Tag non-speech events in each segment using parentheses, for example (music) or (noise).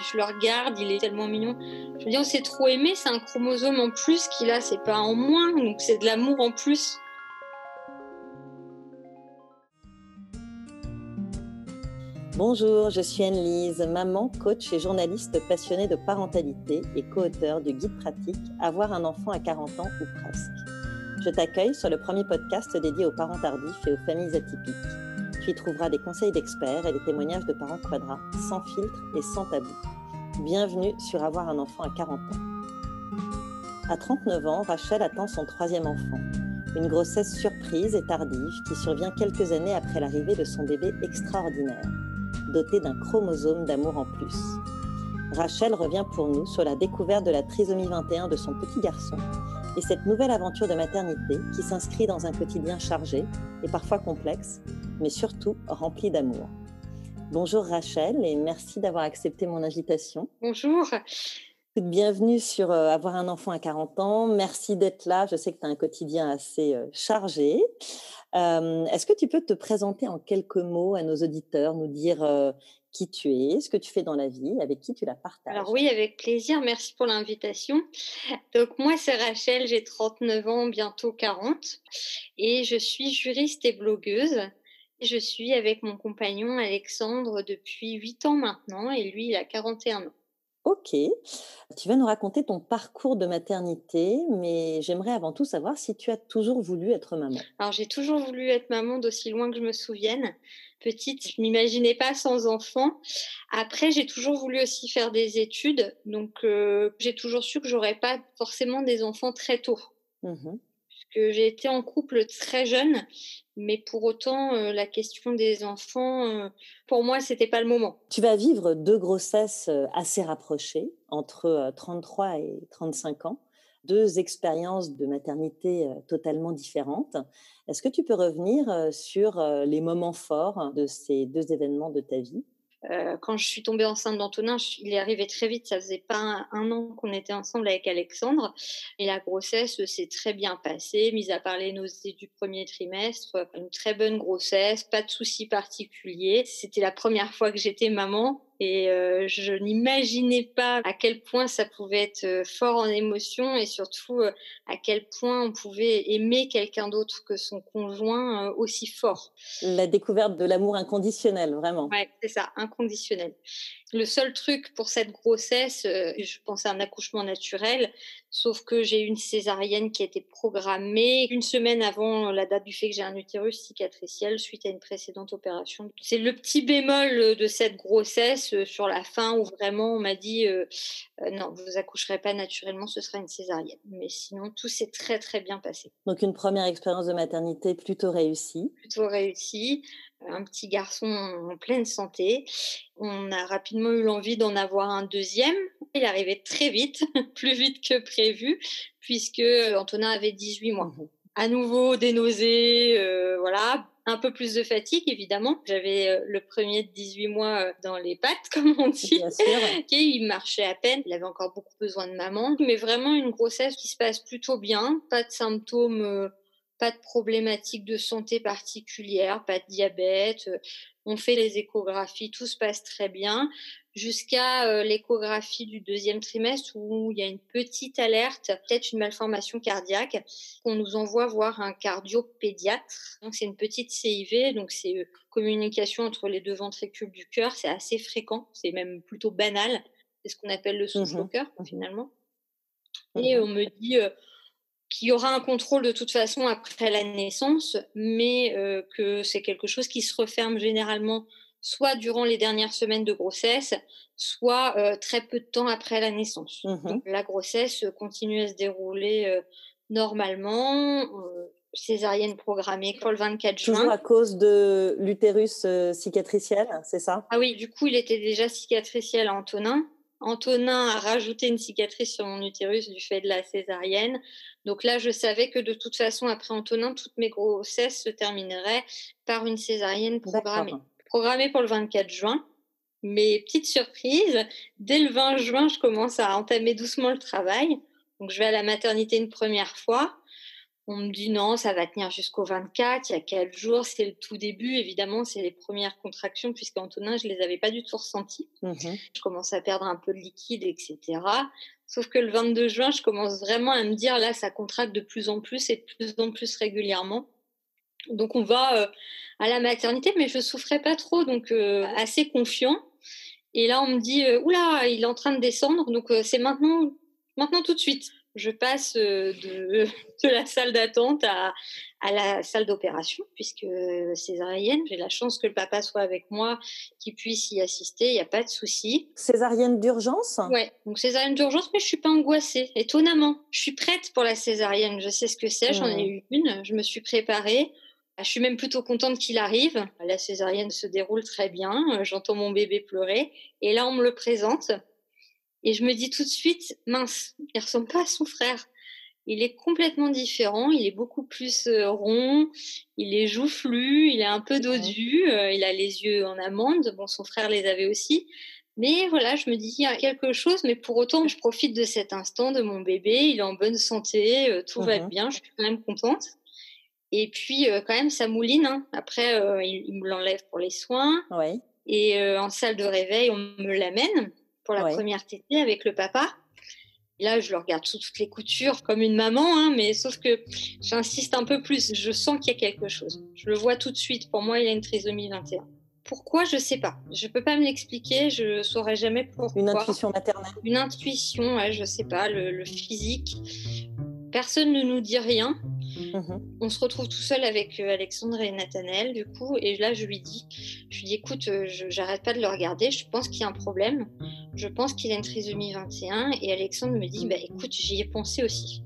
Je le regarde, il est tellement mignon. Je veux dire, on s'est trop aimé, c'est un chromosome en plus qu'il a, c'est pas en moins, donc c'est de l'amour en plus. Bonjour, je suis Anne-Lise, maman, coach et journaliste passionnée de parentalité et co-auteur du guide pratique Avoir un enfant à 40 ans ou presque. Je t'accueille sur le premier podcast dédié aux parents tardifs et aux familles atypiques tu y trouveras des conseils d'experts et des témoignages de parents quadras, sans filtre et sans tabou. Bienvenue sur Avoir un enfant à 40 ans. À 39 ans, Rachel attend son troisième enfant. Une grossesse surprise et tardive qui survient quelques années après l'arrivée de son bébé extraordinaire, doté d'un chromosome d'amour en plus. Rachel revient pour nous sur la découverte de la trisomie 21 de son petit garçon et cette nouvelle aventure de maternité qui s'inscrit dans un quotidien chargé et parfois complexe, mais surtout rempli d'amour. Bonjour Rachel et merci d'avoir accepté mon invitation. Bonjour. Bienvenue sur euh, Avoir un enfant à 40 ans. Merci d'être là. Je sais que tu as un quotidien assez euh, chargé. Euh, est-ce que tu peux te présenter en quelques mots à nos auditeurs, nous dire qui tu es, ce que tu fais dans la vie, avec qui tu la partages? Alors oui, avec plaisir, merci pour l'invitation. Donc moi, c'est Rachel, j'ai 39 ans, bientôt 40, et je suis juriste et blogueuse. Je suis avec mon compagnon Alexandre depuis 8 ans maintenant, et lui, il a 41 ans. Ok, tu vas nous raconter ton parcours de maternité, mais j'aimerais avant tout savoir si tu as toujours voulu être maman. Alors j'ai toujours voulu être maman d'aussi loin que je me souvienne. Petite, je m'imaginais pas sans enfant. Après, j'ai toujours voulu aussi faire des études, donc euh, j'ai toujours su que j'aurais pas forcément des enfants très tôt. Mmh Puisque j'ai été en couple très jeune mais pour autant, euh, la question des enfants, euh, pour moi, c'était pas le moment. Tu vas vivre deux grossesses euh, assez rapprochées, entre 33 et 35 ans, deux expériences de maternité totalement différentes. Est-ce que tu peux revenir sur les moments forts de ces deux événements de ta vie? Euh, quand je suis tombée enceinte d'Antonin, il est arrivé très vite. Ça faisait pas un, an qu'on était ensemble avec Alexandre. Et la grossesse s'est très bien passée, mis à part les nausées du premier trimestre. Une très bonne grossesse, pas de soucis particuliers. C'était la première fois que j'étais maman. Et euh, je n'imaginais pas à quel point ça pouvait être euh, fort en émotion et surtout euh, à quel point on pouvait aimer quelqu'un d'autre que son conjoint aussi fort. La découverte de l'amour inconditionnel, vraiment. Ouais, c'est ça, inconditionnel. Le seul truc pour cette grossesse, je pense à un accouchement naturel, sauf que j'ai eu une césarienne qui a été programmée une semaine avant la date du fait que j'ai un utérus cicatriciel suite à une précédente opération. C'est le petit bémol de cette grossesse sur la fin où vraiment on m'a dit non, vous accoucherez pas naturellement, ce sera une césarienne. Mais sinon, tout s'est très très bien passé. Donc une première expérience de maternité plutôt réussie. Plutôt réussie un petit garçon en pleine santé. On a rapidement eu l'envie d'en avoir un deuxième. Il arrivait très vite, (laughs) plus vite que prévu, puisque Antonin avait 18 mois. Mmh à nouveau des nausées, euh, voilà, un peu plus de fatigue évidemment. J'avais euh, le premier de 18 mois euh, dans les pattes, (laughs) comme on dit. qui (laughs) il marchait à peine. Il avait encore beaucoup besoin de maman, mais vraiment une grossesse qui se passe plutôt bien. Pas de symptômes pas de problématiques de santé particulière, pas de diabète. Euh, on fait les échographies, tout se passe très bien, jusqu'à euh, l'échographie du deuxième trimestre où il y a une petite alerte, peut-être une malformation cardiaque, qu'on nous envoie voir un cardiopédiatre. Donc c'est une petite CIV, donc c'est euh, communication entre les deux ventricules du cœur, c'est assez fréquent, c'est même plutôt banal. C'est ce qu'on appelle le souffle au mmh cœur finalement. Et mmh on me dit qu'il y aura un contrôle de toute façon après la naissance, mais euh, que c'est quelque chose qui se referme généralement soit durant les dernières semaines de grossesse, soit euh, très peu de temps après la naissance. Mmh la grossesse continue à se dérouler euh, normalement, césarienne programmée pour le 24 juin. Toujours à cause de l'utérus cicatriciel, c'est ça? Ah oui, du coup, il était déjà cicatriciel à Antonin. Antonin a rajouté une cicatrice sur mon utérus du fait de la césarienne. Donc là, je savais que de toute façon, après Antonin, toutes mes grossesses se termineraient par une césarienne programmée. Programmée pour le 24 juin. Mais petite surprise, dès le 20 juin, je commence à entamer doucement le travail. Donc je vais à la maternité une première fois. On me dit non, ça va tenir jusqu'au 24, il y a quatre jours, c'est le tout début, évidemment, c'est les premières contractions, puisqu'Antonin, je ne les avais pas du tout ressenties. Mmh je commence à perdre un peu de liquide, etc. Sauf que le 22 juin, je commence vraiment à me dire, là, ça contracte de plus en plus et de plus en plus régulièrement. Donc on va euh, à la maternité, mais je souffrais pas trop, donc euh, assez confiant. Et là, on me dit, euh, oula, il est en train de descendre, donc c'est maintenant, maintenant tout de suite je passe de, (laughs) de la salle d'attente à, à, la salle d'opération, puisque césarienne, j'ai la chance que le papa soit avec moi, qu'il puisse y assister, il n'y a pas de souci. Césarienne d'urgence? Oui, donc césarienne d'urgence, mais je ne suis pas angoissée, étonnamment. Je suis prête pour la césarienne, je sais ce que c'est, j'en ai eu une, je me suis préparée. Je suis même plutôt contente qu'il arrive. La césarienne se déroule très bien. J'entends mon bébé pleurer. Et là, on me le présente. Et je me dis tout de suite, mince, il ressemble pas à son frère. Il est complètement différent, il est beaucoup plus euh, rond, il est joufflu, il est un peu dodu, euh, il a les yeux en amande. Bon, son frère les avait aussi. Mais voilà, je me dis, il y a quelque chose, mais pour autant, je profite de cet instant de mon bébé, il est en bonne santé, euh, tout va bien, je suis quand même contente. Et puis, quand même, ça mouline. Hein. Après, il, me l'enlève pour les soins. Et en salle de réveil, on me l'amène pour la première tétée avec le papa. là, je le regarde sous toutes les coutures comme une maman, hein, mais sauf que j'insiste un peu plus. Je sens qu'il y a quelque chose. Je le vois tout de suite. Pour moi, il a une trisomie 21. Pourquoi? Je sais pas. Je peux pas me l'expliquer. Je saurais jamais pourquoi. Une intuition maternelle. Une intuition, ouais, je sais pas. le physique. Personne ne nous dit rien. Mmh On se retrouve tout seul avec euh, Alexandre et Nathanaël, du coup, et là, je lui dis, je lui dis, écoute, euh, j'arrête pas de le regarder, je pense qu'il y a un problème, je pense qu'il a une trisomie 21, et Alexandre me dit, bah écoute, j'y ai pensé aussi.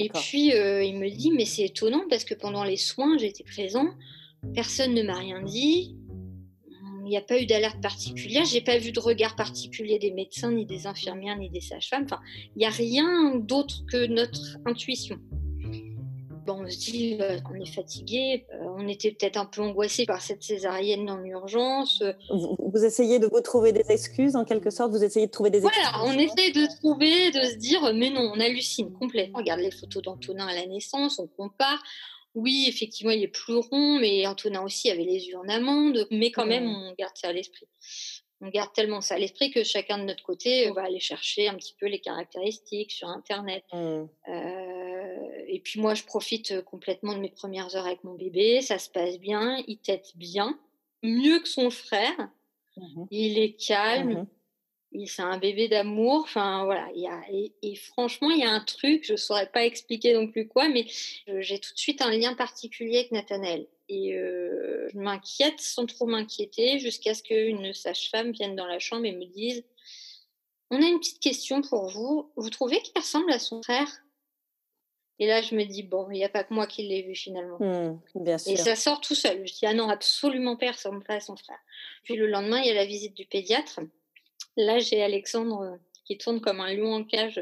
Et puis, euh, il me dit, mais c'est étonnant parce que pendant les soins, j'étais présent, personne ne m'a rien dit, il n'y a pas eu d'alerte particulière, j'ai pas vu de regard particulier des médecins, ni des infirmières, ni des sages-femmes. Enfin, il n'y a rien d'autre que notre intuition. Bon, on se dit, euh, on est fatigué, euh, on était peut-être un peu angoissé par cette césarienne dans l'urgence. Vous, essayez de vous trouver des excuses, en quelque sorte, vous essayez de trouver des excuses? Voilà, on essaie de trouver, de se dire, mais non, on hallucine complètement. On regarde les photos d'Antonin à la naissance, on compare. Oui, effectivement, il est plus rond, mais Antonin aussi avait les yeux en amande, mais quand même, on garde ça à l'esprit on garde tellement ça à l'esprit que chacun de notre côté, on va aller chercher un petit peu les caractéristiques sur Internet. Mmh. Euh, et puis moi, je profite euh, complètement de mes premières heures avec mon bébé. Ça se passe bien, il tète bien, mieux que son frère. Mmh il est calme. Mmh c'est un bébé d'amour. Enfin, voilà. Il y a, et, franchement, il y a un truc, je ne saurais pas expliquer non plus quoi, mais j'ai tout de suite un lien particulier avec Nathanaël. Et euh, je m'inquiète sans trop m'inquiéter jusqu'à ce qu'une sage-femme vienne dans la chambre et me dise On a une petite question pour vous. Vous trouvez qu'il ressemble à son frère? Et là, je me dis Bon, il n'y a pas que moi qui l'ai vu finalement. Mmh, bien sûr. Et ça sort tout seul. Je dis Ah non, absolument ressemble pas à son frère. Puis le lendemain, il y a la visite du pédiatre. Là, j'ai Alexandre euh, qui tourne comme un lion en cage.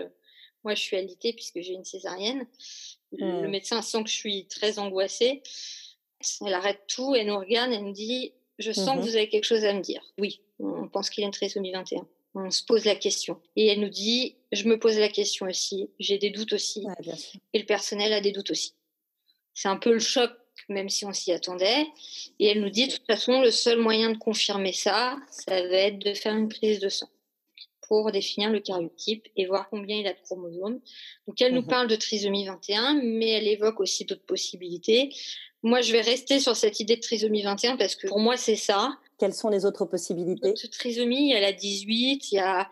Moi, je suis alitée puisque j'ai une césarienne. Le mmh. médecin sent que je suis très angoissée. Elle arrête tout, elle nous regarde, elle nous dit Je sens que mmh vous avez quelque chose à me dire. Oui, on pense qu'il a une trisomie 21. On se pose la question. Et elle nous dit Je me pose la question aussi, j'ai des doutes aussi. et le personnel a des doutes aussi. C'est un peu le choc, même si on s'y attendait. Et elle nous dit De toute façon, le seul moyen de confirmer ça, ça va être de faire une prise de sang pour définir le karyotype et voir combien il a de chromosomes. Donc elle nous mmh parle de trisomie 21, mais elle évoque aussi d'autres possibilités. Moi, je vais rester sur cette idée de trisomie 21 parce que pour moi, c'est ça. Quelles sont les autres possibilités? Trisomie, il y a la 18, il y a...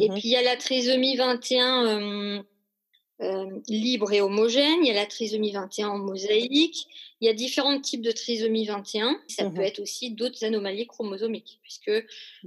et mmh puis il y a la trisomie 21 euh, libre et homogène, il y a la trisomie 21 en mosaïque, il y a différents types de trisomie 21. Ça mmh peut être aussi d'autres anomalies chromosomiques, puisque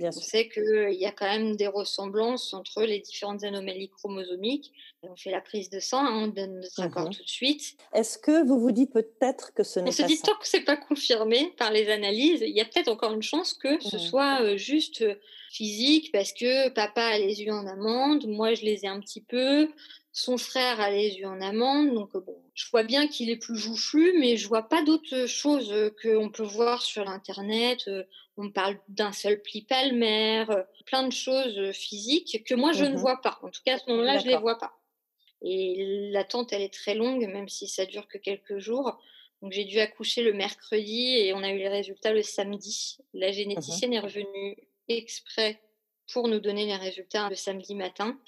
on sait qu'il y a quand même des ressemblances entre les différentes anomalies chromosomiques. On fait la prise de sang, hein, on donne notre mmh accord tout de suite. Est-ce que vous vous dites peut-être que ce n'est pas On se dit tant que c'est pas confirmé par les analyses, il y a peut-être encore une chance que ce mmh. soit euh, juste euh, physique, parce que papa a les yeux en amande, moi je les ai un petit peu, son frère a les yeux en amande, donc euh, bon, je vois bien qu'il est plus joufflu, mais je vois pas d'autres choses euh, qu'on peut voir sur l'internet. Euh, on parle d'un seul pli palmaire, plein de choses physiques que moi je ne mmh vois pas. En tout cas, à ce moment-là, je les vois pas. Et l'attente, elle est très longue, même si ça dure que quelques jours. Donc j'ai dû accoucher le mercredi et on a eu les résultats le samedi. La mmh généticienne est revenue exprès pour nous donner les résultats le samedi matin.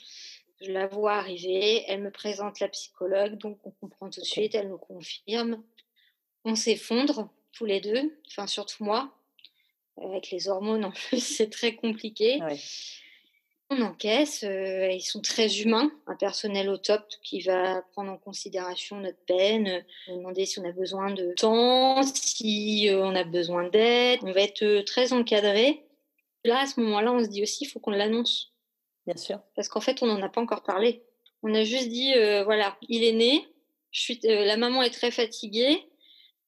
Je la vois arriver, elle me présente la psychologue, donc on comprend tout de suite, elle nous confirme. On s'effondre tous les deux, enfin surtout moi, avec les hormones en plus, (laughs) c'est très compliqué. On encaisse, euh, ils sont très humains, un personnel au top qui va prendre en considération notre peine, euh, demander si on a besoin de temps, si euh, on a besoin d'aide. On va être très encadré. Là, à ce moment-là, on se dit aussi, il faut qu'on l'annonce. Bien sûr. Parce qu'en fait, on n'en a pas encore parlé. On a juste dit, voilà, il est né, je suis, la maman est très fatiguée,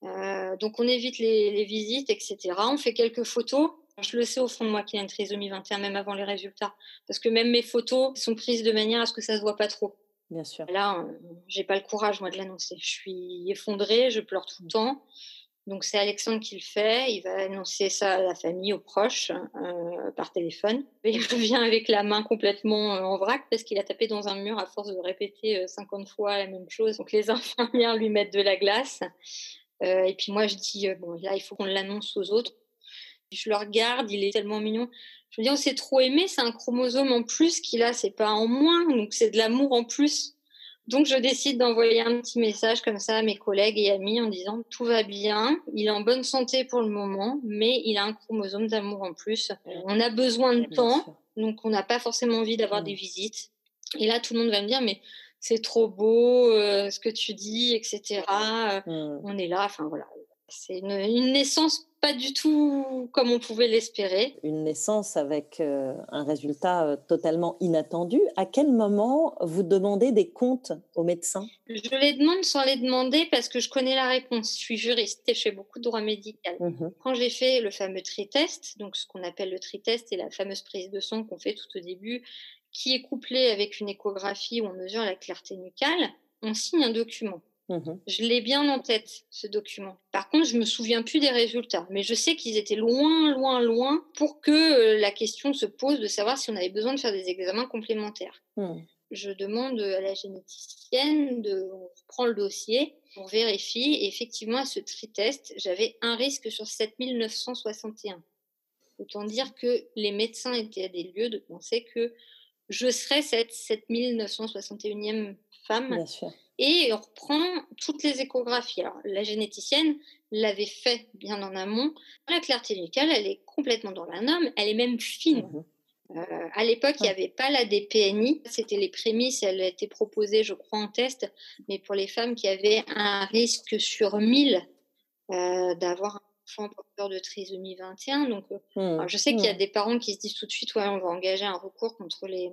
donc on évite les, les visites, etc. On fait quelques photos je le sais au fond de moi qu'il y a une trisomie 21, même avant les résultats. Parce que même mes photos sont prises de manière à ce que ça ne se voit pas trop. Bien sûr. Là, euh, j'ai pas le courage, moi, de l'annoncer. Je suis effondrée, je pleure tout le temps. Donc, c'est Alexandre qui le fait. Il va annoncer ça à la famille, aux proches, euh, par téléphone. (laughs) Il revient avec la main complètement euh, en vrac parce qu'il a tapé dans un mur à force de répéter 50 fois la même chose. Donc, les (laughs) infirmières lui mettent de la glace. et puis, moi, je dis, bon, là, il faut qu'on l'annonce aux autres. Je le regarde, il est tellement mignon. Je me dis, on s'est trop aimé, c'est un chromosome en plus qu'il a, c'est pas en moins, donc c'est de l'amour en plus. Donc je décide d'envoyer un petit message comme ça à mes collègues et amis en disant tout va bien, il est en bonne santé pour le moment, mais il a un chromosome d'amour en plus. On a besoin de temps, donc on n'a pas forcément envie d'avoir des mmh. visites. Et là, tout le monde va me dire, mais c'est trop beau euh, ce que tu dis, etc. Mmh. On est là, enfin voilà. C'est une naissance pas du tout comme on pouvait l'espérer. Une naissance avec euh, un résultat euh, totalement inattendu. À quel moment vous demandez des comptes aux médecins? Je les demande sans les demander parce que je connais la réponse. Je suis juriste et je fais beaucoup de droit médical. Mmh Quand j'ai fait le fameux tri-test, donc ce qu'on appelle le tri-test et la fameuse prise de sang qu'on fait tout au début, qui est couplée avec une échographie où on mesure la clarté nucale, on signe un document. Mmh je l'ai bien en tête, ce document. Par contre, je me souviens plus des résultats, mais je sais qu'ils étaient loin, loin, loin pour que euh, la question se pose de savoir si on avait besoin de faire des examens complémentaires. Mmh. Je demande à la généticienne, de, on prend le dossier, on vérifie, et effectivement, à ce tri-test, j'avais un risque sur 7961. Autant dire que les médecins étaient à des lieux de penser que je serais cette 7961e femme. Bien sûr et on reprend toutes les échographies. Alors, la généticienne l'avait fait bien en amont. La clarté nucale, elle est complètement dans la norme, elle est même fine. Mmh euh, à l'époque, il n'y avait pas la DPNI, c'était les prémices, elle a été proposée, je crois, en test, mais pour les femmes qui avaient un risque sur 1000 euh, d'avoir enfant porteur de trisomie 21. Donc, euh, mmh. je sais qu'il y a mmh. des parents qui se disent tout de suite, ouais, on va engager un recours contre les,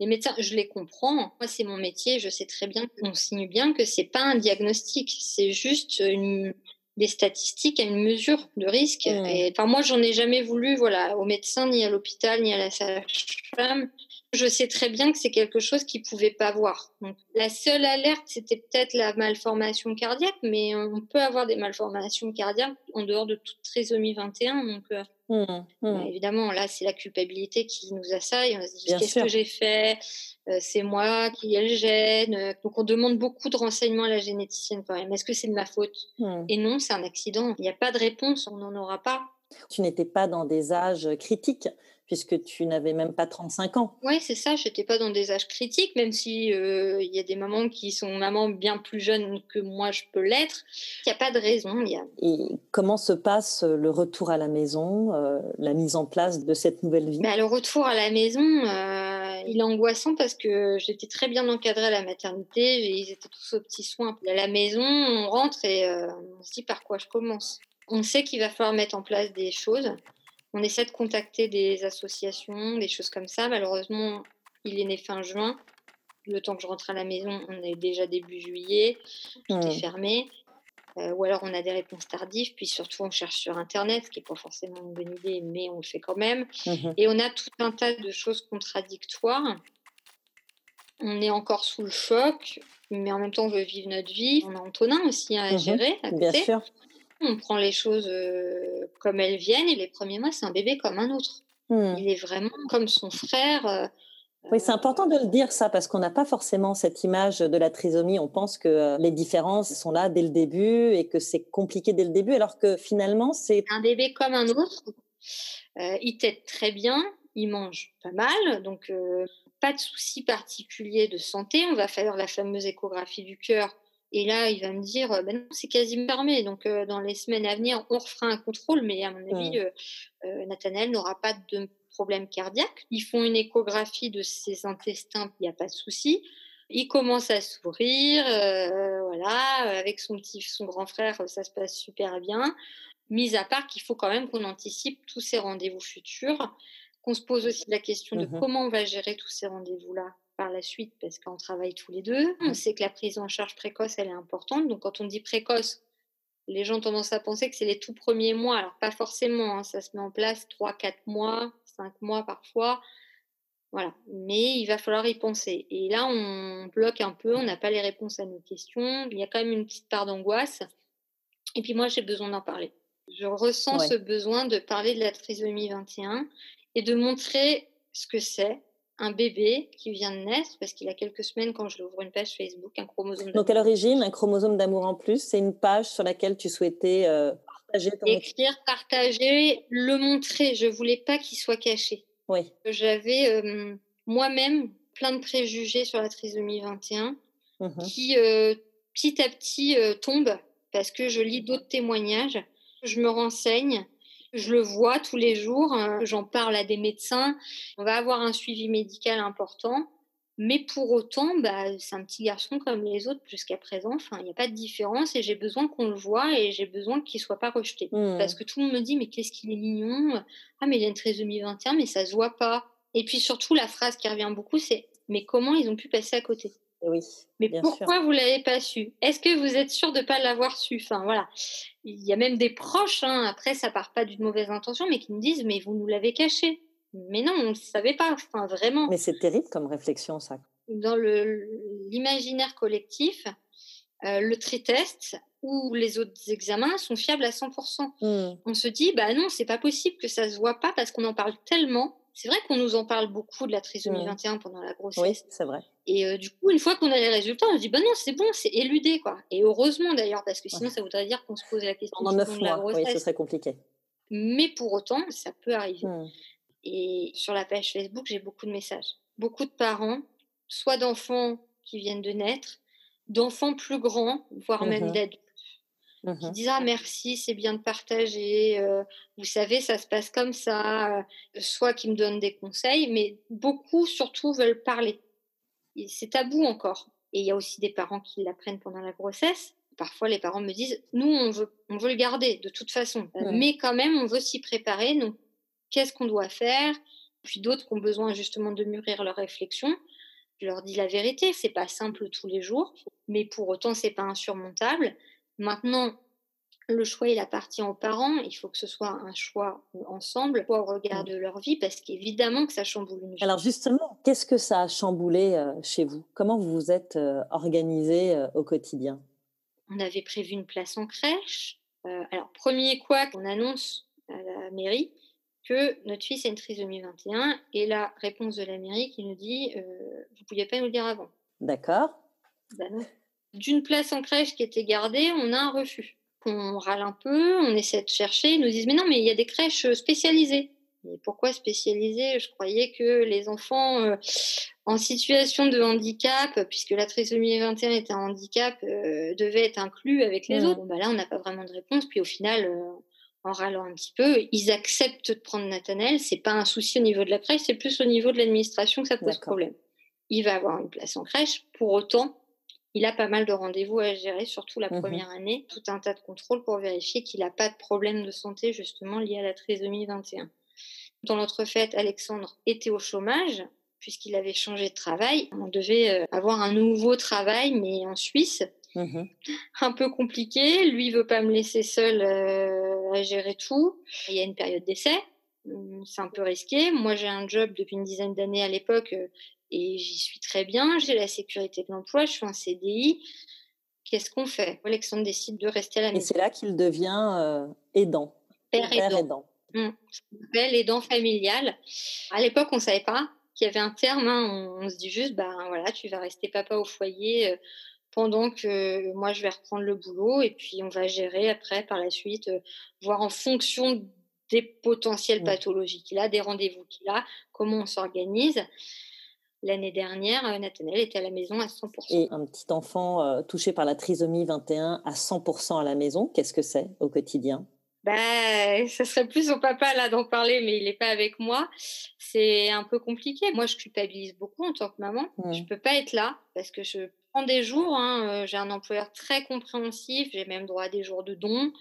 les médecins. Je les comprends. Moi, c'est mon métier. Je sais très bien qu'on signe bien que c'est pas un diagnostic. C'est juste une, des statistiques à une mesure de risque. Mmh. Et, enfin, moi, j'en ai jamais voulu, voilà, au médecin, ni à l'hôpital, ni à la sage-femme je sais très bien que c'est quelque chose qu'ils ne pouvaient pas voir. Donc, la seule alerte, c'était peut-être la malformation cardiaque, mais on peut avoir des malformations cardiaques en dehors de toute trisomie 21. Donc, euh, mmh, mmh. Bah, évidemment, là, c'est la culpabilité qui nous assaille. On se dit, qu'est-ce que j'ai fait? Euh, C'est moi qui ai le gène. Donc, on demande beaucoup de renseignements à la généticienne quand même. Est-ce que c'est de ma faute? Mmh. Et non, c'est un accident. Il n'y a pas de réponse, on n'en aura pas. Tu n'étais pas dans des âges critiques puisque tu n'avais même pas 35 ans. Oui, c'est ça, je n'étais pas dans des âges critiques, même si euh, il y a des mamans qui sont mamans bien plus jeunes que moi je peux l'être. Il n'y a pas de raison. Y a... Et comment se passe le retour à la maison, euh, la mise en place de cette nouvelle vie? Bah, Le retour à la maison, euh, il est angoissant parce que j'étais très bien encadrée à la maternité, ils étaient tous aux petits soins. À la maison, on rentre et on se dit par quoi je commence. On sait qu'il va falloir mettre en place des choses. On essaie de contacter des associations, des choses comme ça. Malheureusement, il est né fin juin. Le temps que je rentre à la maison, on est déjà début juillet. Tout est fermé. Euh, ou alors on a des réponses tardives, puis surtout on cherche sur Internet, ce qui n'est pas forcément une bonne idée, mais on le fait quand même. Mmh Et on a tout un tas de choses contradictoires. On est encore sous le choc, mais en même temps on veut vivre notre vie. On a Antonin aussi à mmh gérer à côté. Bien sûr on prend les choses comme elles viennent et les premiers mois, c'est un bébé comme un autre. Mmh. Il est vraiment comme son frère. Oui, c'est important de le dire ça parce qu'on n'a pas forcément cette image de la trisomie. On pense que euh, les différences sont là dès le début et que c'est compliqué dès le début, alors que finalement c'est un bébé comme un autre. Euh, il tète très bien, il mange pas mal, donc euh, pas de souci particulier de santé. On va faire la fameuse échographie du cœur. Et là, il va me dire, ben non, c'est quasiment fermé. Donc, dans les semaines à venir, on refera un contrôle. Mais à mon avis, mmh. Nathanaël n'aura pas de problème cardiaque. Ils font une échographie de ses intestins, il n'y a pas de souci. Il commence à sourire, euh, voilà, avec son petit, son grand frère, ça se passe super bien. Mis à part qu'il faut quand même qu'on anticipe tous ces rendez-vous futurs, qu'on se pose aussi la question de mmh comment on va gérer tous ces rendez-vous-là par la suite, parce qu'on travaille tous les deux. On mmh. sait que la prise en charge précoce, elle est importante. Donc, quand on dit précoce, les gens ont tendance à penser que c'est les tout premiers mois. Alors, pas forcément. Hein. ça se met en place 3-4 mois, cinq mois parfois. Voilà. Mais il va falloir y penser. Et là, on bloque un peu, on n'a pas les réponses à nos questions. Il y a quand même une petite part d'angoisse. Et puis moi, j'ai besoin d'en parler. Je ressens ce besoin de parler de la trisomie 21 et de montrer ce que c'est un bébé qui vient de naître, parce qu'il a quelques semaines quand je l'ouvre une page Facebook, un chromosome Donc à l'origine, un chromosome d'amour en plus, c'est une page sur laquelle tu souhaitais euh, Écrire, partager, le montrer. Je voulais pas qu'il soit caché. Oui. J'avais euh, moi-même plein de préjugés sur la trisomie 21 mmh qui euh, petit à petit tombent parce que je lis d'autres témoignages, je me renseigne, je le vois tous les jours, hein. j'en parle à des médecins. On va avoir un suivi médical important. Mais pour autant, bah, c'est un petit garçon comme les autres jusqu'à présent. Enfin, il n'y a pas de différence et j'ai besoin qu'on le voit et j'ai besoin qu'il ne soit pas rejeté. Parce mmh. que tout le monde me dit, mais qu'est-ce qu'il est mignon Ah, mais il a une trisomie 21, mais ça ne se voit pas. Et puis surtout, la phrase qui revient beaucoup, c'est Mais comment ils ont pu passer à côté? Oui, mais pourquoi vous l'avez pas su? Est-ce que vous êtes sûr de ne pas l'avoir su? Enfin voilà, il y a même des proches. Hein, après, ça part pas d'une mauvaise intention, mais qui me disent mais vous nous l'avez caché. Mais non, on ne savait pas, enfin vraiment. Mais c'est terrible comme réflexion, ça. Dans l'imaginaire collectif, euh, le tri-test ou les autres examens sont fiables à 100%. Mmh. On se dit, bah non, c'est pas possible que ça se voit pas parce qu'on en parle tellement. C'est vrai qu'on nous en parle beaucoup de la trisomie 21 mmh. pendant la grossesse. Oui, c'est vrai. Et euh, du coup, une fois qu'on a les résultats, on se dit, bah non, c'est bon, c'est éludé, quoi. Et heureusement d'ailleurs, parce que sinon, ça voudrait dire qu'on se pose la question. Pendant neuf mois, oui, ce serait compliqué. Mais pour autant, ça peut arriver. Mmh. Et sur la page Facebook, j'ai beaucoup de messages. Beaucoup de parents, soit d'enfants qui viennent de naître, d'enfants plus grands, voire même mmh qui disent Ah, merci, c'est bien de partager, euh, vous savez, ça se passe comme ça, euh, soit qui me donnent des conseils, mais beaucoup surtout veulent parler. C'est tabou encore. Et il y a aussi des parents qui l'apprennent pendant la grossesse. Parfois, les parents me disent Nous, on veut, on veut le garder de toute façon, mais quand même, on veut s'y préparer. Donc, qu'est-ce qu'on doit faire? Puis d'autres qui ont besoin justement de mûrir leur réflexion. Je leur dis la vérité, c'est pas simple tous les jours, mais pour autant c'est pas insurmontable. Maintenant, le choix il appartient aux parents. Il faut que ce soit un choix ensemble, au regard mmh. de leur vie, parce qu'évidemment que ça chamboule une vie. Alors justement, qu'est-ce que ça a chamboulé chez vous? Comment vous vous êtes organisé au quotidien? On avait prévu une place en crèche. alors premier quoi qu'on annonce à la mairie, que notre fils a une trisomie 21 et la réponse de la mairie qui nous dit euh, vous ne pouviez pas nous le dire avant. D'accord. Ben D'une place en crèche qui était gardée, on a un refus. On râle un peu, on essaie de chercher, ils nous disent mais non, mais il y a des crèches spécialisées. Et pourquoi spécialisées? Je croyais que les enfants euh, en situation de handicap, puisque la trisomie 21 est un handicap, euh, devaient être inclus avec les mmh. autres. Bon, bah là, on n'a pas vraiment de réponse. Puis au final, en râlant un petit peu, ils acceptent de prendre Nathanaël. C'est pas un souci au niveau de la crèche, c'est plus au niveau de l'administration que ça pose problème. Il va avoir une place en crèche. Pour autant, il a pas mal de rendez-vous à gérer, surtout la mmh première année, tout un tas de contrôles pour vérifier qu'il n'a pas de problème de santé justement lié à la trisomie 21. Dans l'autre fait, Alexandre était au chômage puisqu'il avait changé de travail. On devait euh, avoir un nouveau travail, mais en Suisse. Mmh (laughs) un peu compliqué. Lui, veut pas me laisser seul euh, à gérer tout. Il y a une période d'essai. Mmh, c'est un peu risqué. Moi, j'ai un job depuis une dizaine d'années à l'époque euh, et j'y suis très bien. J'ai la sécurité de l'emploi. Je suis un CDI. Qu'est-ce qu'on fait? Alexandre décide de rester à la maison. Et c'est là qu'il devient euh, aidant. Père, aidant. Mmh. aidant. aidant familial. À l'époque, on ne savait pas qu'il y avait un terme. Hein. On, se dit juste, ben voilà, tu vas rester papa au foyer pendant que moi je vais reprendre le boulot et puis on va gérer après par la suite, voir en fonction des potentielles mmh. pathologies qu'il a, des rendez-vous qu'il a, comment on s'organise. L'année dernière, Nathaniel était à la maison à 100%. Et un petit enfant touché par la trisomie 21 à 100% à la maison, qu'est-ce que c'est au quotidien? Bah, ça serait plus au papa là d'en parler, mais il n'est pas avec moi. C'est un peu compliqué. Moi, je culpabilise beaucoup en tant que maman. Je Je peux pas être là parce que je prends des jours. Hein, j'ai un employeur très compréhensif. J'ai même droit à des jours de dons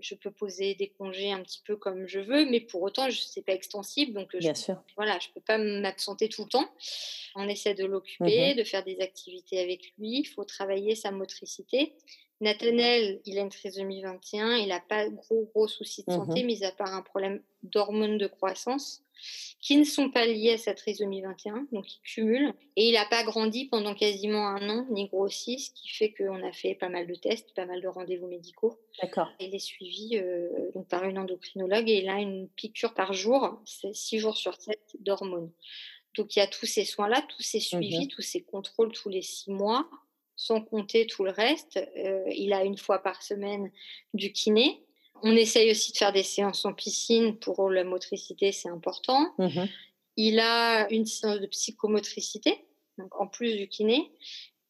je peux poser des congés un petit peu comme je veux, mais pour autant, ce n'est pas extensible. Donc, Bien je, sûr. Voilà, je ne peux pas m'absenter tout le temps. On essaie de l'occuper, mmh de faire des activités avec lui. Il faut travailler sa motricité. Nathanaël, il a une trisomie 21, il n'a pas gros gros soucis de mmh santé, mis à part un problème d'hormones de croissance qui ne sont pas liés à sa trisomie 21, donc il cumule. Et il n'a pas grandi pendant quasiment un an, ni grossi, ce qui fait qu'on a fait pas mal de tests, pas mal de rendez-vous médicaux. D'accord. Il est suivi euh, donc par une endocrinologue et il a une piqûre par jour, c'est six jours sur sept d'hormones. Donc il y a tous ces soins-là, tous ces suivis, mmh tous ces contrôles tous les six mois, sans compter tout le reste. Euh, il a une fois par semaine du kiné on essaye aussi de faire des séances en piscine pour la motricité, c'est important. Mmh il a une séance de psychomotricité, donc en plus du kiné,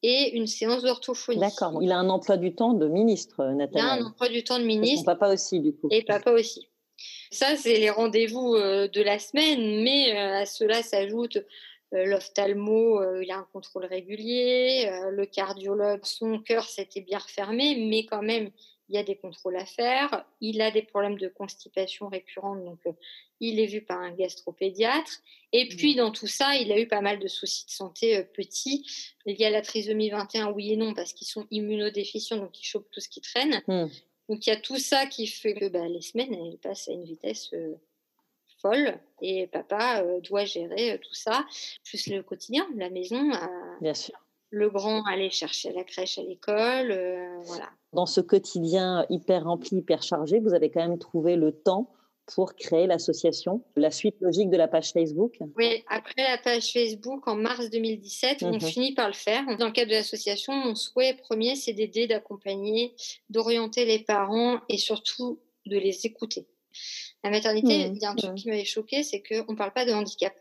et une séance d'orthophonie. D'accord. Il a un emploi du temps de ministre, Nathalie. Il a un emploi du temps de ministre. Et papa aussi, du coup. Et papa aussi. Ça, c'est les rendez-vous euh, de la semaine, mais euh, à cela s'ajoute euh, l'ophtalmo, il a un contrôle régulier, le cardiologue, son cœur s'était bien refermé, mais quand même, il y a des contrôles à faire. Il a des problèmes de constipation récurrente, donc euh, il est vu par un gastropédiatre. Et mmh. puis, dans tout ça, il a eu pas mal de soucis de santé euh, petits. Il y a la trisomie 21, oui et non, parce qu'ils sont immunodéficients, donc ils chopent tout ce qui traîne. Mmh. Donc, il y a tout ça qui fait que bah, les semaines, elles passent à une vitesse euh, folle. Et papa doit gérer tout ça, plus le quotidien, la maison. Bien sûr le grand aller chercher à la crèche, à l'école, euh, voilà. Dans ce quotidien hyper rempli, hyper chargé, vous avez quand même trouvé le temps pour créer l'association, la suite logique de la page Facebook Oui, après la page Facebook, en mars 2017, on mhm. finit par le faire. Dans le cadre de l'association, mon souhait premier, c'est d'aider, d'accompagner, d'orienter les parents et surtout de les écouter. La maternité, mhm. il y a un truc mhm. qui m'avait choqué, c'est qu'on ne parle pas de handicap.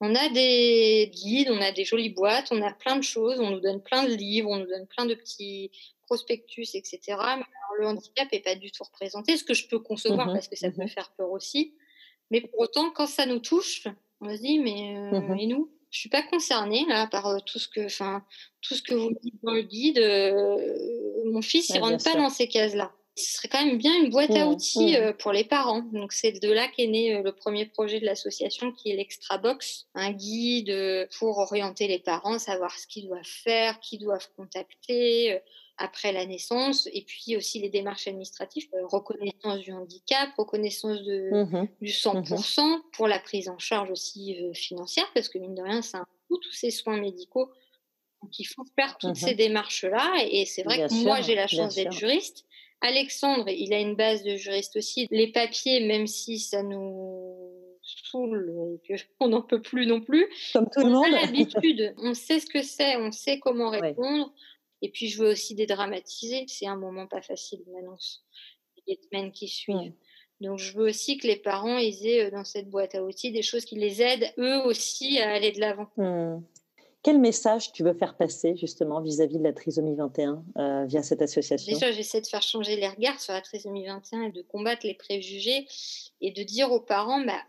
On a des guides, on a des jolies boîtes, on a plein de choses, on nous donne plein de livres, on nous donne plein de petits prospectus, etc. Mais le handicap n'est pas du tout représenté, ce que je peux concevoir mmh parce que ça peut mmh faire peur aussi. Mais pour autant, quand ça nous touche, on se dit, mais euh, mmh et nous? Je ne suis pas concernée là par euh, tout ce que, tout ce que vous dites dans le guide. Euh, mon fils, il ne rentre pas dans ces cases-là ce serait quand même bien une boîte à mmh, outils mmh. Euh, pour les parents. Donc c'est de là qu'est né euh, le premier projet de l'association qui est l'Extra Box, un guide euh, pour orienter les parents, savoir ce qu'ils doivent faire, qui doivent contacter après la naissance, et puis aussi les démarches administratives, reconnaissance du handicap, reconnaissance de, mmh du 100% pour la prise en charge aussi financière, parce que mine de rien, c'est un coût, tous ces soins médicaux. Donc il faut faire toutes ces démarches-là, et c'est vrai que moi j'ai la chance d'être juriste, Alexandre, il a une base de juriste aussi. Les papiers, même si ça nous saoule et qu'on (laughs) n'en peut plus non plus, Comme tout on le monde. a l'habitude, (laughs) on sait ce que c'est, on sait comment répondre. Et puis, je veux aussi dédramatiser. C'est un moment pas facile, l'annonce. Les semaines qui suivent. Donc, je veux aussi que les parents aient euh, dans cette boîte à outils des choses qui les aident, eux aussi, à aller de l'avant. Mmh. Quel message tu veux faire passer justement vis-à-vis de la trisomie 21 euh, via cette association? Déjà, j'essaie de faire changer les regards sur la trisomie 21 et de combattre les préjugés et de dire aux parents, bah,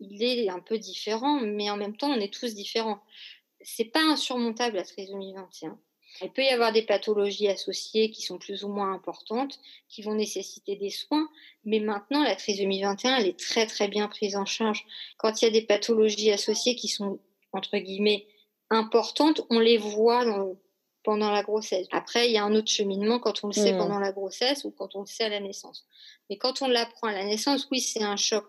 il est un peu différent, mais en même temps, on est tous différents. C'est pas insurmontable la trisomie 21. Il peut y avoir des pathologies associées qui sont plus ou moins importantes, qui vont nécessiter des soins, mais maintenant, la trisomie 21, elle est très très bien prise en charge. Quand il y a des pathologies associées qui sont, entre guillemets, importantes, on les voit pendant la grossesse. Après, il y a un autre cheminement quand on le sait mmh. pendant la grossesse ou quand on le sait à la naissance. Mais quand on l'apprend à la naissance, oui, c'est un choc.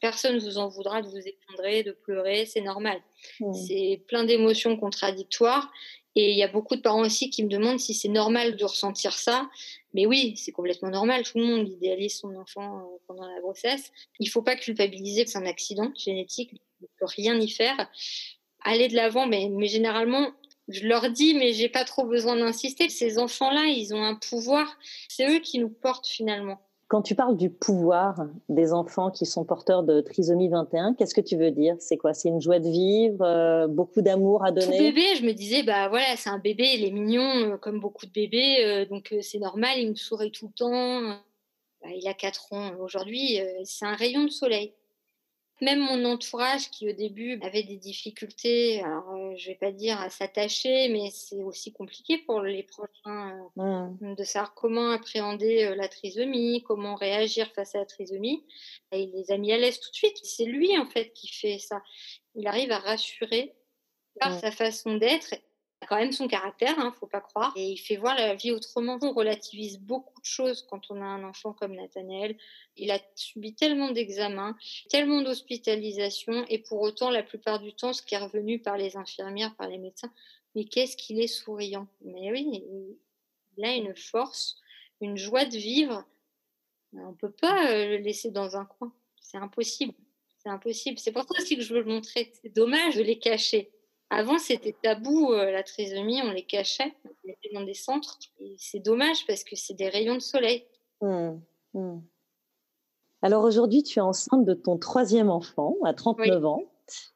Personne ne vous en voudra de vous effondrer, de pleurer, c'est normal. Mmh. C'est plein d'émotions contradictoires. Et il y a beaucoup de parents aussi qui me demandent si c'est normal de ressentir ça. Mais oui, c'est complètement normal. Tout le monde idéalise son enfant euh, pendant la grossesse. Il ne faut pas culpabiliser que c'est un accident génétique ne peut rien y faire. Aller de l'avant, mais, mais généralement, je leur dis, mais j'ai pas trop besoin d'insister. Ces enfants-là, ils ont un pouvoir. C'est eux qui nous portent finalement. Quand tu parles du pouvoir des enfants qui sont porteurs de trisomie 21, qu'est-ce que tu veux dire? C'est quoi? C'est une joie de vivre, euh, beaucoup d'amour à donner? Tout bébé, je me disais, bah voilà, c'est un bébé, il est mignon, euh, comme beaucoup de bébés, euh, donc c'est normal, il me sourit tout le temps. Bah, il a 4 ans aujourd'hui, c'est un rayon de soleil même mon entourage qui au début avait des difficultés, alors euh, je vais pas dire à s'attacher, mais c'est aussi compliqué pour les prochains euh, mmh. de savoir comment appréhender euh, la trisomie, comment réagir face à la trisomie. Et il les a mis à l'aise tout de suite. C'est lui en fait qui fait ça. Il arrive à rassurer par mmh. sa façon d'être quand même son caractère, ne hein, faut pas croire, et il fait voir la vie autrement. On relativise beaucoup de choses quand on a un enfant comme Nathanaël. Il a subi tellement d'examens, tellement d'hospitalisations, et pour autant, la plupart du temps, ce qui est revenu par les infirmières, par les médecins, mais qu'est-ce qu'il est souriant. Mais oui, il a une force, une joie de vivre. On ne peut pas euh, le laisser dans un coin. C'est impossible. C'est impossible. C'est pour ça aussi que je veux le montrer. C'est dommage de les cacher. Avant, c'était tabou, euh, la trisomie, on les cachait, on les mettait dans des centres. Et c'est dommage parce que c'est des rayons de soleil. Mmh, mmh. Alors aujourd'hui, tu es enceinte de ton troisième enfant à 39 ans.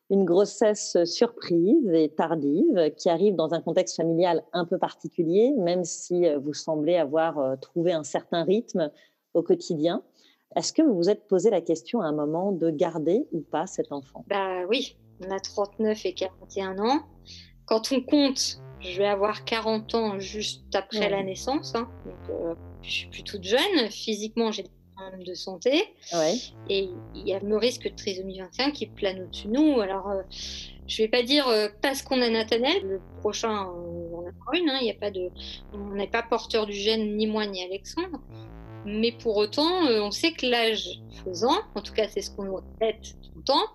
Une grossesse surprise et tardive qui arrive dans un contexte familial un peu particulier, même si euh, vous semblez avoir euh, trouvé un certain rythme au quotidien. Est-ce que vous vous êtes posé la question à un moment de garder ou pas cet enfant? Bah oui, on a 39 et 41 ans. Quand on compte, je vais avoir 40 ans juste après la naissance. Hein. Donc, euh, je suis plus toute jeune. Physiquement, j'ai des problèmes de santé. Et il y a le risque de trisomie 21 qui plane au-dessus de nous. Alors, euh, je vais pas dire euh, parce qu'on a Nathanel, le prochain, on en a une. Hein. Y a pas de, on n'est pas porteur du gène, ni moi, ni Alexandre. Mais pour autant, on sait que l'âge faisant, en tout cas, c'est ce qu'on nous répète tout le temps,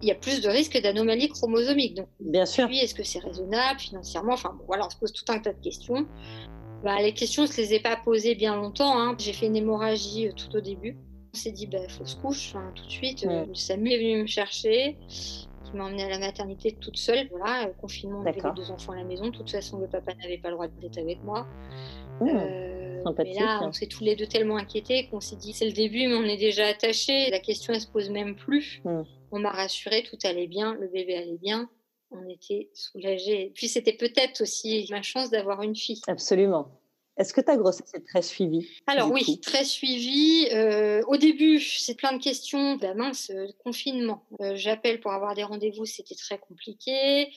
il y a plus de risques d'anomalies chromosomiques. Donc, bien sûr. Est-ce que c'est raisonnable financièrement? Enfin, voilà, on se pose tout un tas de questions. Bah, les questions, je ne les ai pas posées bien longtemps. Hein. J'ai fait une hémorragie euh, tout au début. On s'est dit, bah, faut se couche tout de suite. Euh, Samuel est venu me chercher, qui m'a emmenée à la maternité toute seule. Voilà, euh, confinement, on avait les deux enfants à la maison. De toute façon, le papa n'avait pas le droit d'être avec moi. Mmh. Mais là, on s'est tous les deux tellement inquiétés qu'on s'est dit, c'est le début, mais on est déjà attachés. La question, elle se pose même plus. Mmh. On m'a rassuré, tout allait bien, le bébé allait bien. On était soulagés. Puis c'était peut-être aussi ma chance d'avoir une fille. Absolument. Est-ce que ta grossesse est très suivie Alors oui, très suivie. Euh, au début, c'est plein de questions. Ben mince, euh, confinement. Euh, j'appelle pour avoir des rendez-vous, c'était très compliqué.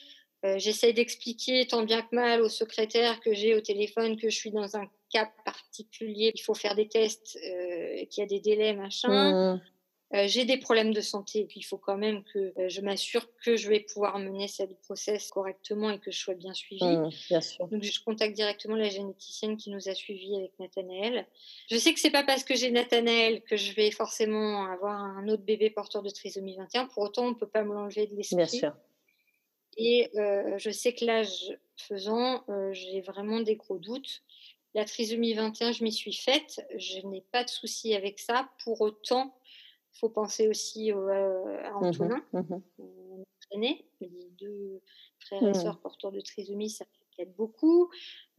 J'essaye d'expliquer tant bien que mal au secrétaire que j'ai au téléphone que je suis dans un cas particulier. Il faut faire des tests, qu'il y a des délais, machin. Mmh. Euh, j'ai des problèmes de santé, et puis il faut quand même que euh, je m'assure que je vais pouvoir mener cette grossesse correctement et que je sois bien suivie. Mmh, bien sûr. Donc je contacte directement la généticienne qui nous a suivis avec Nathanaël. Je sais que c'est pas parce que j'ai Nathanaël que je vais forcément avoir un autre bébé porteur de trisomie 21. Pour autant, on ne peut pas me l'enlever de l'esprit. Bien sûr. Et euh, je sais que l'âge faisant, j'ai vraiment des gros doutes. La trisomie 21, je m'y suis faite. Je n'ai pas de souci avec ça. Pour autant, il faut penser aussi euh, à mmh Antonin, mmh aîné, les deux frères et mmh. sœurs porteurs de trisomie, ça aide beaucoup.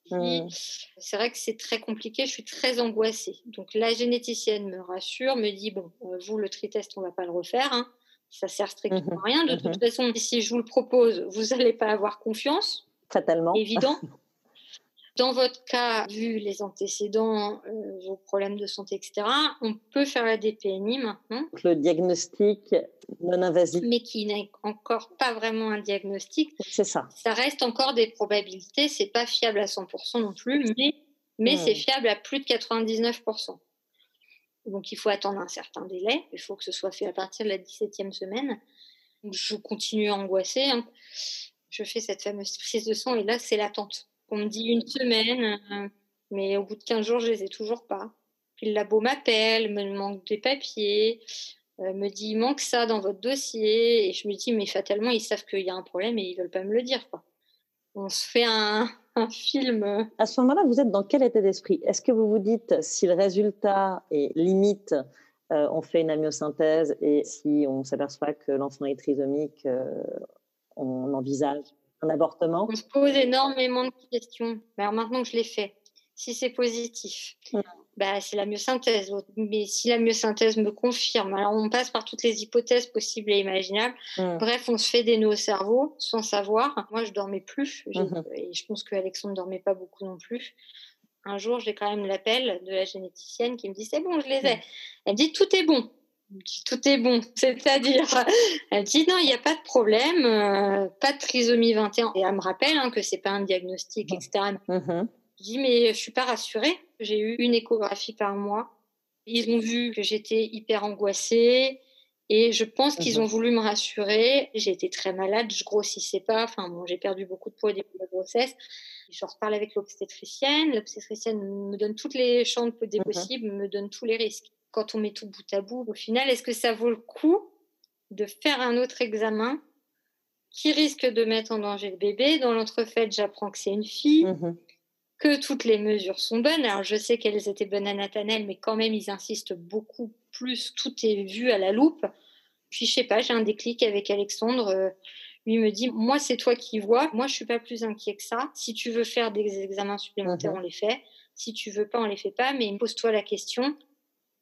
C'est vrai que c'est très compliqué, je suis très angoissée. Donc la généticienne me rassure, me dit bon, euh, vous le tri-test, on va pas le refaire, hein. Ça sert strictement à rien. De toute façon, si je vous le propose, vous n'allez pas avoir confiance. Fatalement. Évident. (laughs) Dans votre cas, vu les antécédents, euh, vos problèmes de santé, etc., on peut faire la DPNI maintenant. Le diagnostic non invasif. Mais qui n'est encore pas vraiment un diagnostic. C'est ça. Ça reste encore des probabilités. C'est pas fiable à 100% non plus, mais, mais c'est fiable à plus de 99%. Donc il faut attendre un certain délai. Il faut que ce soit fait à partir de la 17e semaine. je continue à angoisser. Hein. Je fais cette fameuse prise de sang et là, c'est l'attente. On me dit une semaine, euh, mais au bout de 15 jours, je les ai toujours pas. Puis le labo m'appelle, me manque des papiers, euh, me dit manque ça dans votre dossier. Et je me dis, mais fatalement, ils savent qu'il y a un problème et ils veulent pas me le dire. On se fait un, un film. À ce moment-là, vous êtes dans quel état d'esprit? Est-ce que vous vous dites, si le résultat est limite, on fait une amyosynthèse et si on s'aperçoit que l'enfant est trisomique, on envisage un avortement? On se pose énormément de questions. Alors maintenant que je l'ai fait, si c'est positif, bah, c'est la myosynthèse. Mais si la myosynthèse me confirme, alors on passe par toutes les hypothèses possibles et imaginables. Bref, on se fait des nœuds au cerveau sans savoir. Moi, je dormais plus. Mmh et je pense qu'Alexandre ne dormait pas beaucoup non plus. Un jour, j'ai quand même l'appel de la généticienne qui me dit C'est bon, je les ai. Mmh. Elle me dit Tout est bon tout est bon. (laughs) C'est-à-dire, elle dit non, il n'y a pas de problème, euh, pas de trisomie 21. Et elle me rappelle hein, que c'est pas un diagnostic, etc. Je dis mais je suis pas rassurée. J'ai eu une échographie par mois. Ils ont vu que j'étais hyper angoissée. Et je pense qu'ils mmh ont voulu me rassurer. J'ai été très malade, je grossissais pas. Enfin bon, j'ai perdu beaucoup de poids au début de la grossesse. Je reparle avec l'obstétricienne. L'obstétricienne me donne toutes les chances mmh possibles, me donne tous les risques quand on met tout bout à bout, au final, est-ce que ça vaut le coup de faire un autre examen qui risque de mettre en danger le bébé? Dans l'entrefaite, j'apprends que c'est une fille, mmh que toutes les mesures sont bonnes. Alors, je sais qu'elles étaient bonnes à Nathanelle, mais quand même, ils insistent beaucoup plus. Tout est vu à la loupe. Puis, je sais pas, j'ai un déclic avec Alexandre. Euh, lui me dit, moi, c'est toi qui vois. Moi, je suis pas plus inquiet que ça. Si tu veux faire des examens supplémentaires, mmh on les fait. Si tu veux pas, on les fait pas. Mais pose-toi la question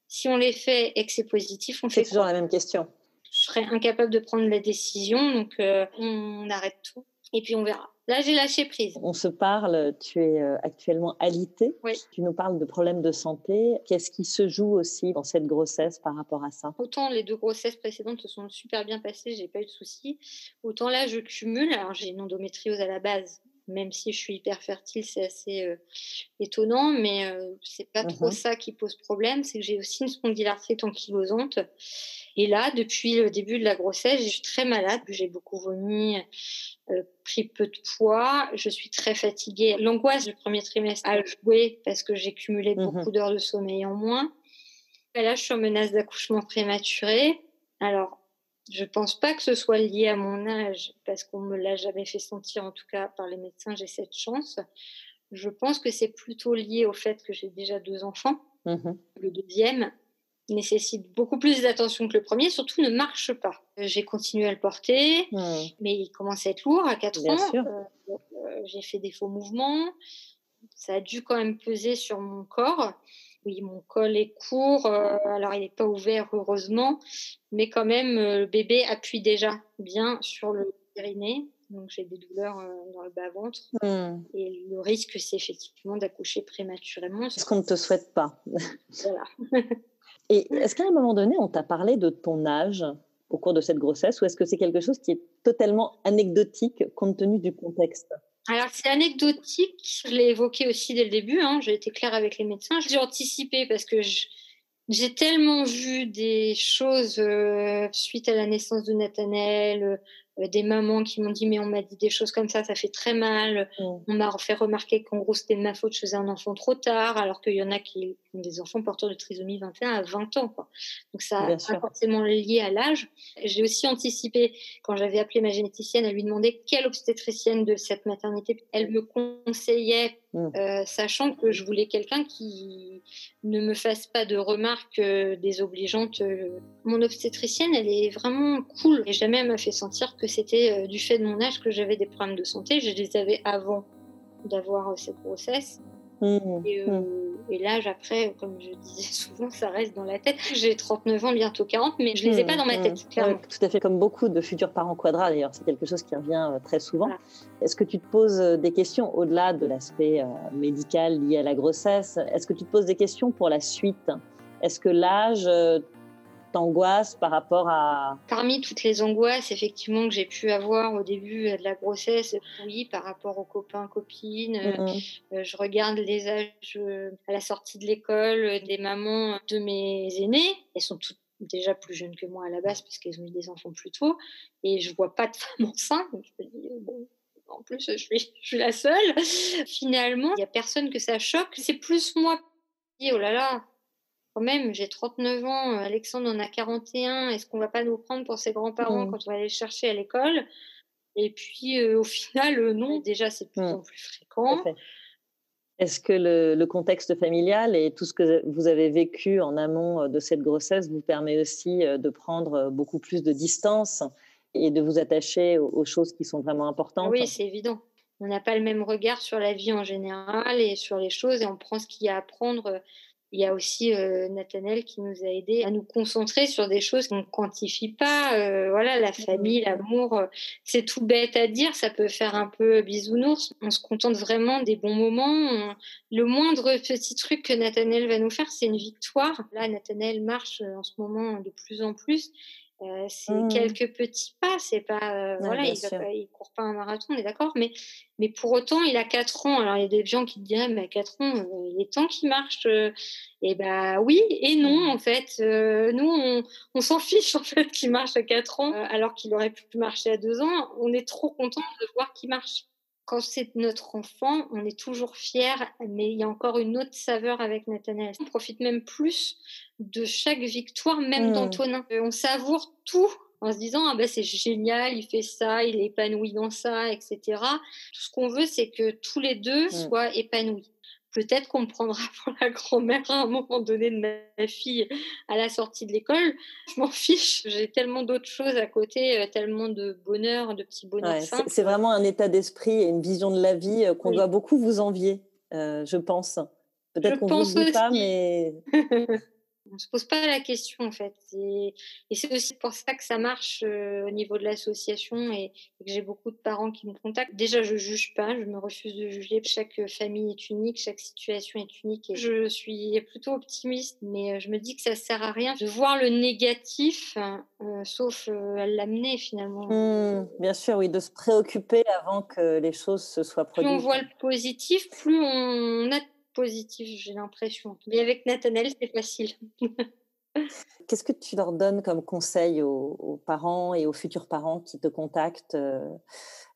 si on les fait et que c'est positif, on fait. C'est toujours la même question. Je serais incapable de prendre la décision, donc euh, on arrête tout et puis on verra. Là, j'ai lâché prise. On se parle, tu es euh, actuellement alitée. Oui. Tu nous parles de problèmes de santé. Qu'est-ce qui se joue aussi dans cette grossesse par rapport à ça? Autant les deux grossesses précédentes se sont super bien passées, j'ai pas eu de soucis. Autant là, je cumule. Alors, j'ai une endométriose à la base, même si je suis hyper fertile, c'est assez euh, étonnant, mais euh, c'est pas trop mmh ça qui pose problème. C'est que j'ai aussi une spondylarthrite ankylosante. Et là, depuis le début de la grossesse, je suis très malade. J'ai beaucoup vomi, euh, pris peu de poids. Je suis très fatiguée. L'angoisse du premier trimestre a joué parce que j'ai cumulé mmh beaucoup d'heures de sommeil en moins. Et là, je suis en menace d'accouchement prématuré. Alors, je ne pense pas que ce soit lié à mon âge, parce qu'on ne me l'a jamais fait sentir, en tout cas par les médecins, j'ai cette chance. Je pense que c'est plutôt lié au fait que j'ai déjà deux enfants. Mmh le deuxième nécessite beaucoup plus d'attention que le premier, surtout ne marche pas. J'ai continué à le porter, mmh. mais il commence à être lourd à 4 ans. Euh, euh, j'ai fait des faux mouvements. Ça a dû quand même peser sur mon corps oui, mon col est court, euh, alors il n'est pas ouvert heureusement, mais quand même euh, le bébé appuie déjà bien sur le périnée, donc j'ai des douleurs euh, dans le bas-ventre. Hmm. Et le risque, c'est effectivement d'accoucher prématurément. Ce qu'on ne te souhaite pas. voilà. (laughs) et est-ce qu'à un moment donné, on t'a parlé de ton âge au cours de cette grossesse, ou est-ce que c'est quelque chose qui est totalement anecdotique compte tenu du contexte? Alors, c'est anecdotique. Je l'ai évoqué aussi dès le début. Hein. J'ai été claire avec les médecins. J'ai anticipé parce que j'ai tellement vu des choses euh, suite à la naissance de Nathanaël, euh, des mamans qui m'ont dit mais on m'a dit des choses comme ça, ça fait très mal. Mm. On m'a fait remarquer qu'en gros c'était de ma faute, je faisais un enfant trop tard, alors qu'il y en a qui ont des enfants porteurs de trisomie 21 à 20 ans. Quoi. Donc ça n'est pas forcément lié à l'âge. J'ai aussi anticipé quand j'avais appelé ma généticienne à lui demander quelle obstétricienne de cette maternité elle me conseillait Mm. Euh, sachant que je voulais quelqu'un qui ne me fasse pas de remarques euh, désobligeantes. Mon obstétricienne, elle est vraiment cool et jamais elle m'a fait sentir que c'était euh, du fait de mon âge que j'avais des problèmes de santé. Je les avais avant d'avoir cette grossesse. Mmh, mmh. Euh, et, l'âge, après, comme je disais (laughs) souvent, ça reste dans la tête. J'ai 39 ans, bientôt 40, mais je ne les ai mmh, pas dans ma tête, clairement. tout à fait, comme beaucoup de futurs parents quadras, d'ailleurs, c'est quelque chose qui revient euh, très souvent. Est-ce que tu te poses euh, des questions au-delà de l'aspect médical lié à la grossesse? Est-ce que tu te poses des questions pour la suite? Est-ce que l'âge angoisse par rapport à... Parmi toutes les angoisses, effectivement, que j'ai pu avoir au début de la grossesse, oui, par rapport aux copains, copines, euh, euh, je regarde les âges euh, à la sortie de l'école des mamans de mes aînés. Elles sont toutes déjà plus jeunes que moi à la base parce qu'elles ont eu des enfants plus tôt et je vois pas de femmes enceintes. Donc je me dis, bon, en plus, je suis, je suis la seule. Finalement, il n'y a personne que ça choque. C'est plus moi qui oh là là, même, j'ai 39 ans, euh, Alexandre en a 41, est-ce qu'on va pas nous prendre pour ses grands-parents mmh. quand on va les chercher à l'école? Et puis, euh, au (laughs) final, euh, non, déjà, c'est de plus mmh. en plus fréquent. Est-ce que le, contexte familial et tout ce que vous avez vécu en amont euh, de cette grossesse vous permet aussi de prendre beaucoup plus de distance et de vous attacher aux, choses qui sont vraiment importantes? Oui, c'est évident. On n'a pas le même regard sur la vie en général et sur les choses et on prend ce qu'il y a à prendre il y a aussi euh, Nathanaël qui nous a aidés à nous concentrer sur des choses qu'on ne quantifie pas. Euh, voilà, la famille, l'amour, euh, c'est tout bête à dire, ça peut faire un peu bisounours. On se contente vraiment des bons moments. Le moindre petit truc que Nathanaël va nous faire, c'est une victoire. Là, Nathanaël marche en ce moment de plus en plus. Euh, c'est mmh. quelques petits pas, c'est pas euh, voilà, il, ne court pas un marathon, on est d'accord, mais mais pour autant il a 4 ans. Alors il y a des gens qui diraient mais à 4 ans, euh, il est temps qu'il marche. et bah oui et non mmh. en fait. nous on, on s'en fiche (laughs) en fait qu'il marche à 4 ans alors qu'il aurait pu marcher à 2 ans. On est trop content de voir qu'il marche quand c'est notre enfant, on est toujours fier, mais il y a encore une autre saveur avec Nathanaël. On profite même plus de chaque victoire, même mmh. d'Antonin. Euh, on savoure tout en se disant ah ben c'est génial, il fait ça, il est épanoui dans ça, etc. Tout ce qu'on veut, c'est que tous les deux mmh. soient épanouis. Peut-être qu'on me prendra (laughs) pour la grand-mère à un moment donné de ma fille à la sortie de l'école. Je m'en fiche. J'ai tellement d'autres choses à côté, euh, tellement de bonheur, de petits bonheurs. c'est vraiment un état d'esprit et une vision de la vie euh, qu'on doit beaucoup vous envier, euh, je pense. Peut-être qu'on vous dit pas, mais (laughs) on se pose pas la question en fait. Et, c'est aussi pour ça que ça marche euh, au niveau de l'association et, que j'ai beaucoup de parents qui me contactent. Déjà, je juge pas, je me refuse de juger. Chaque famille est unique, chaque situation est unique. Et je suis plutôt optimiste, mais euh, je me dis que ça sert à rien de voir le négatif, euh, sauf à l'amener finalement. Mmh, bien sûr, oui, de se préoccuper avant que les choses se soient produites. Plus on voit le positif, plus on a positif, j'ai l'impression. Mais avec Nathanaël, c'est facile. (laughs) Qu'est-ce que tu leur donnes comme conseil aux, parents et aux futurs parents qui te contactent euh,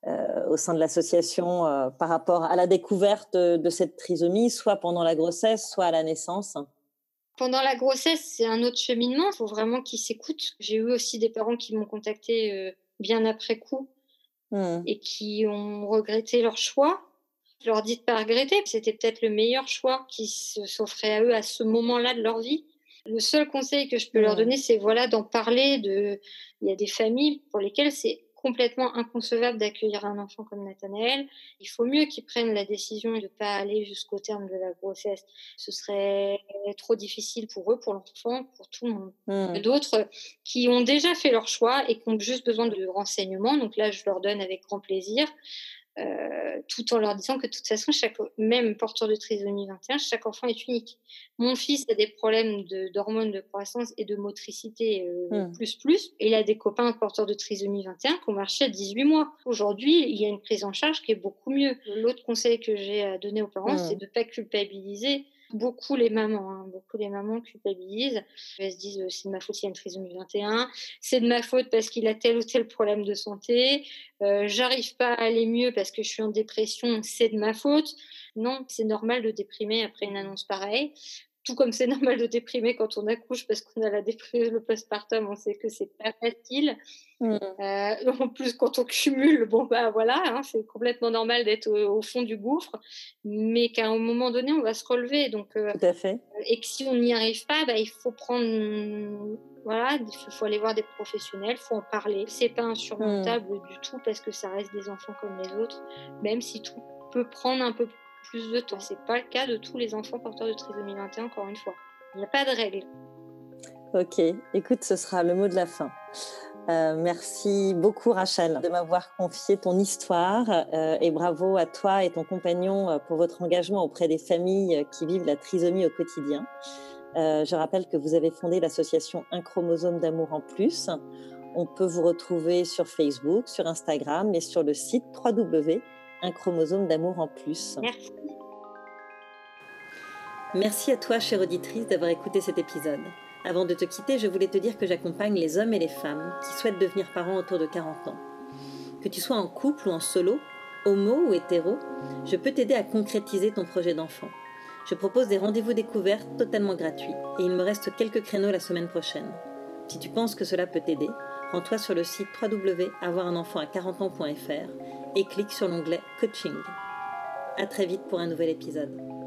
euh, au sein de l'association euh, par rapport à la découverte de cette trisomie, soit pendant la grossesse, soit à la naissance? Pendant la grossesse, c'est un autre cheminement. Il faut vraiment qu'ils s'écoutent. J'ai eu aussi des parents qui m'ont contacté bien après coup mmh. et qui ont regretté leur choix je leur dis de pas regretter. C'était peut-être le meilleur choix qui s'offrait à eux à ce moment-là de leur vie. Le seul conseil que je peux leur donner, c'est voilà d'en parler. De, il y a des familles pour lesquelles c'est complètement inconcevable d'accueillir un enfant comme Nathanaël. Il faut mieux qu'ils prennent la décision de ne pas aller jusqu'au terme de la grossesse. Ce serait trop difficile pour eux, pour l'enfant, pour tout le monde. Mmh. D'autres qui ont déjà fait leur choix et qui ont juste besoin de renseignements. Donc là, je leur donne avec grand plaisir. Euh, tout en leur disant que de toute façon, chaque, même porteur de trisomie 21, chaque enfant est unique. Mon fils a des problèmes d'hormones de, croissance et de motricité euh, hmm. plus plus, et il a des copains porteurs de trisomie 21 qui ont marché à 18 mois. Aujourd'hui, il y a une prise en charge qui est beaucoup mieux. L'autre conseil que j'ai à donner aux parents, hmm. c'est de ne pas culpabiliser beaucoup les mamans, hein, beaucoup les mamans culpabilisent. Elles se disent c'est de ma faute, il y a une trisomie 21, c'est de ma faute parce qu'il a tel ou tel problème de santé, euh, j'arrive pas à aller mieux parce que je suis en dépression, c'est de ma faute. Non, c'est normal de déprimer après une annonce pareille. Tout comme c'est (laughs) normal de déprimer quand on accouche parce qu'on a la dépression, le postpartum, on sait que c'est pas facile. Mmh. Euh, en plus, quand on cumule, bon bah voilà, hein, c'est complètement normal d'être au, fond du gouffre, mais qu'à un moment donné, on va se relever. Donc, euh, Tout à fait. Et que si on n'y arrive pas, bah, il faut prendre, voilà, il faut, aller voir des professionnels, il faut en parler. C'est pas insurmontable mmh. du tout parce que ça reste des enfants comme les autres, même si tout peut prendre un peu plus de temps. C'est pas le cas de tous les enfants porteurs de trisomie 21, encore une fois. Il n'y a pas de règle. Ok, écoute, ce sera le mot de la fin. Euh, merci beaucoup Rachel de m'avoir confié ton histoire euh, et bravo à toi et ton compagnon euh, pour votre engagement auprès des familles qui vivent la trisomie au quotidien. je rappelle que vous avez fondé l'association Un chromosome d'amour en plus. On peut vous retrouver sur Facebook, sur Instagram et sur le site www un chromosome d'amour en plus. Merci. Merci à toi, chère auditrice, d'avoir écouté cet épisode. Avant de te quitter, je voulais te dire que j'accompagne les hommes et les femmes qui souhaitent devenir parents autour de 40 ans. Que tu sois en couple ou en solo, homo ou hétéro, je peux t'aider à concrétiser ton projet d'enfant. Je propose des rendez-vous découvertes totalement gratuits et il me reste quelques créneaux la semaine prochaine. Si tu penses que cela peut t'aider, rends-toi sur le site www.avoirunenfant à 40 ans.fr et clique sur l'onglet Coaching. À très vite pour un nouvel épisode.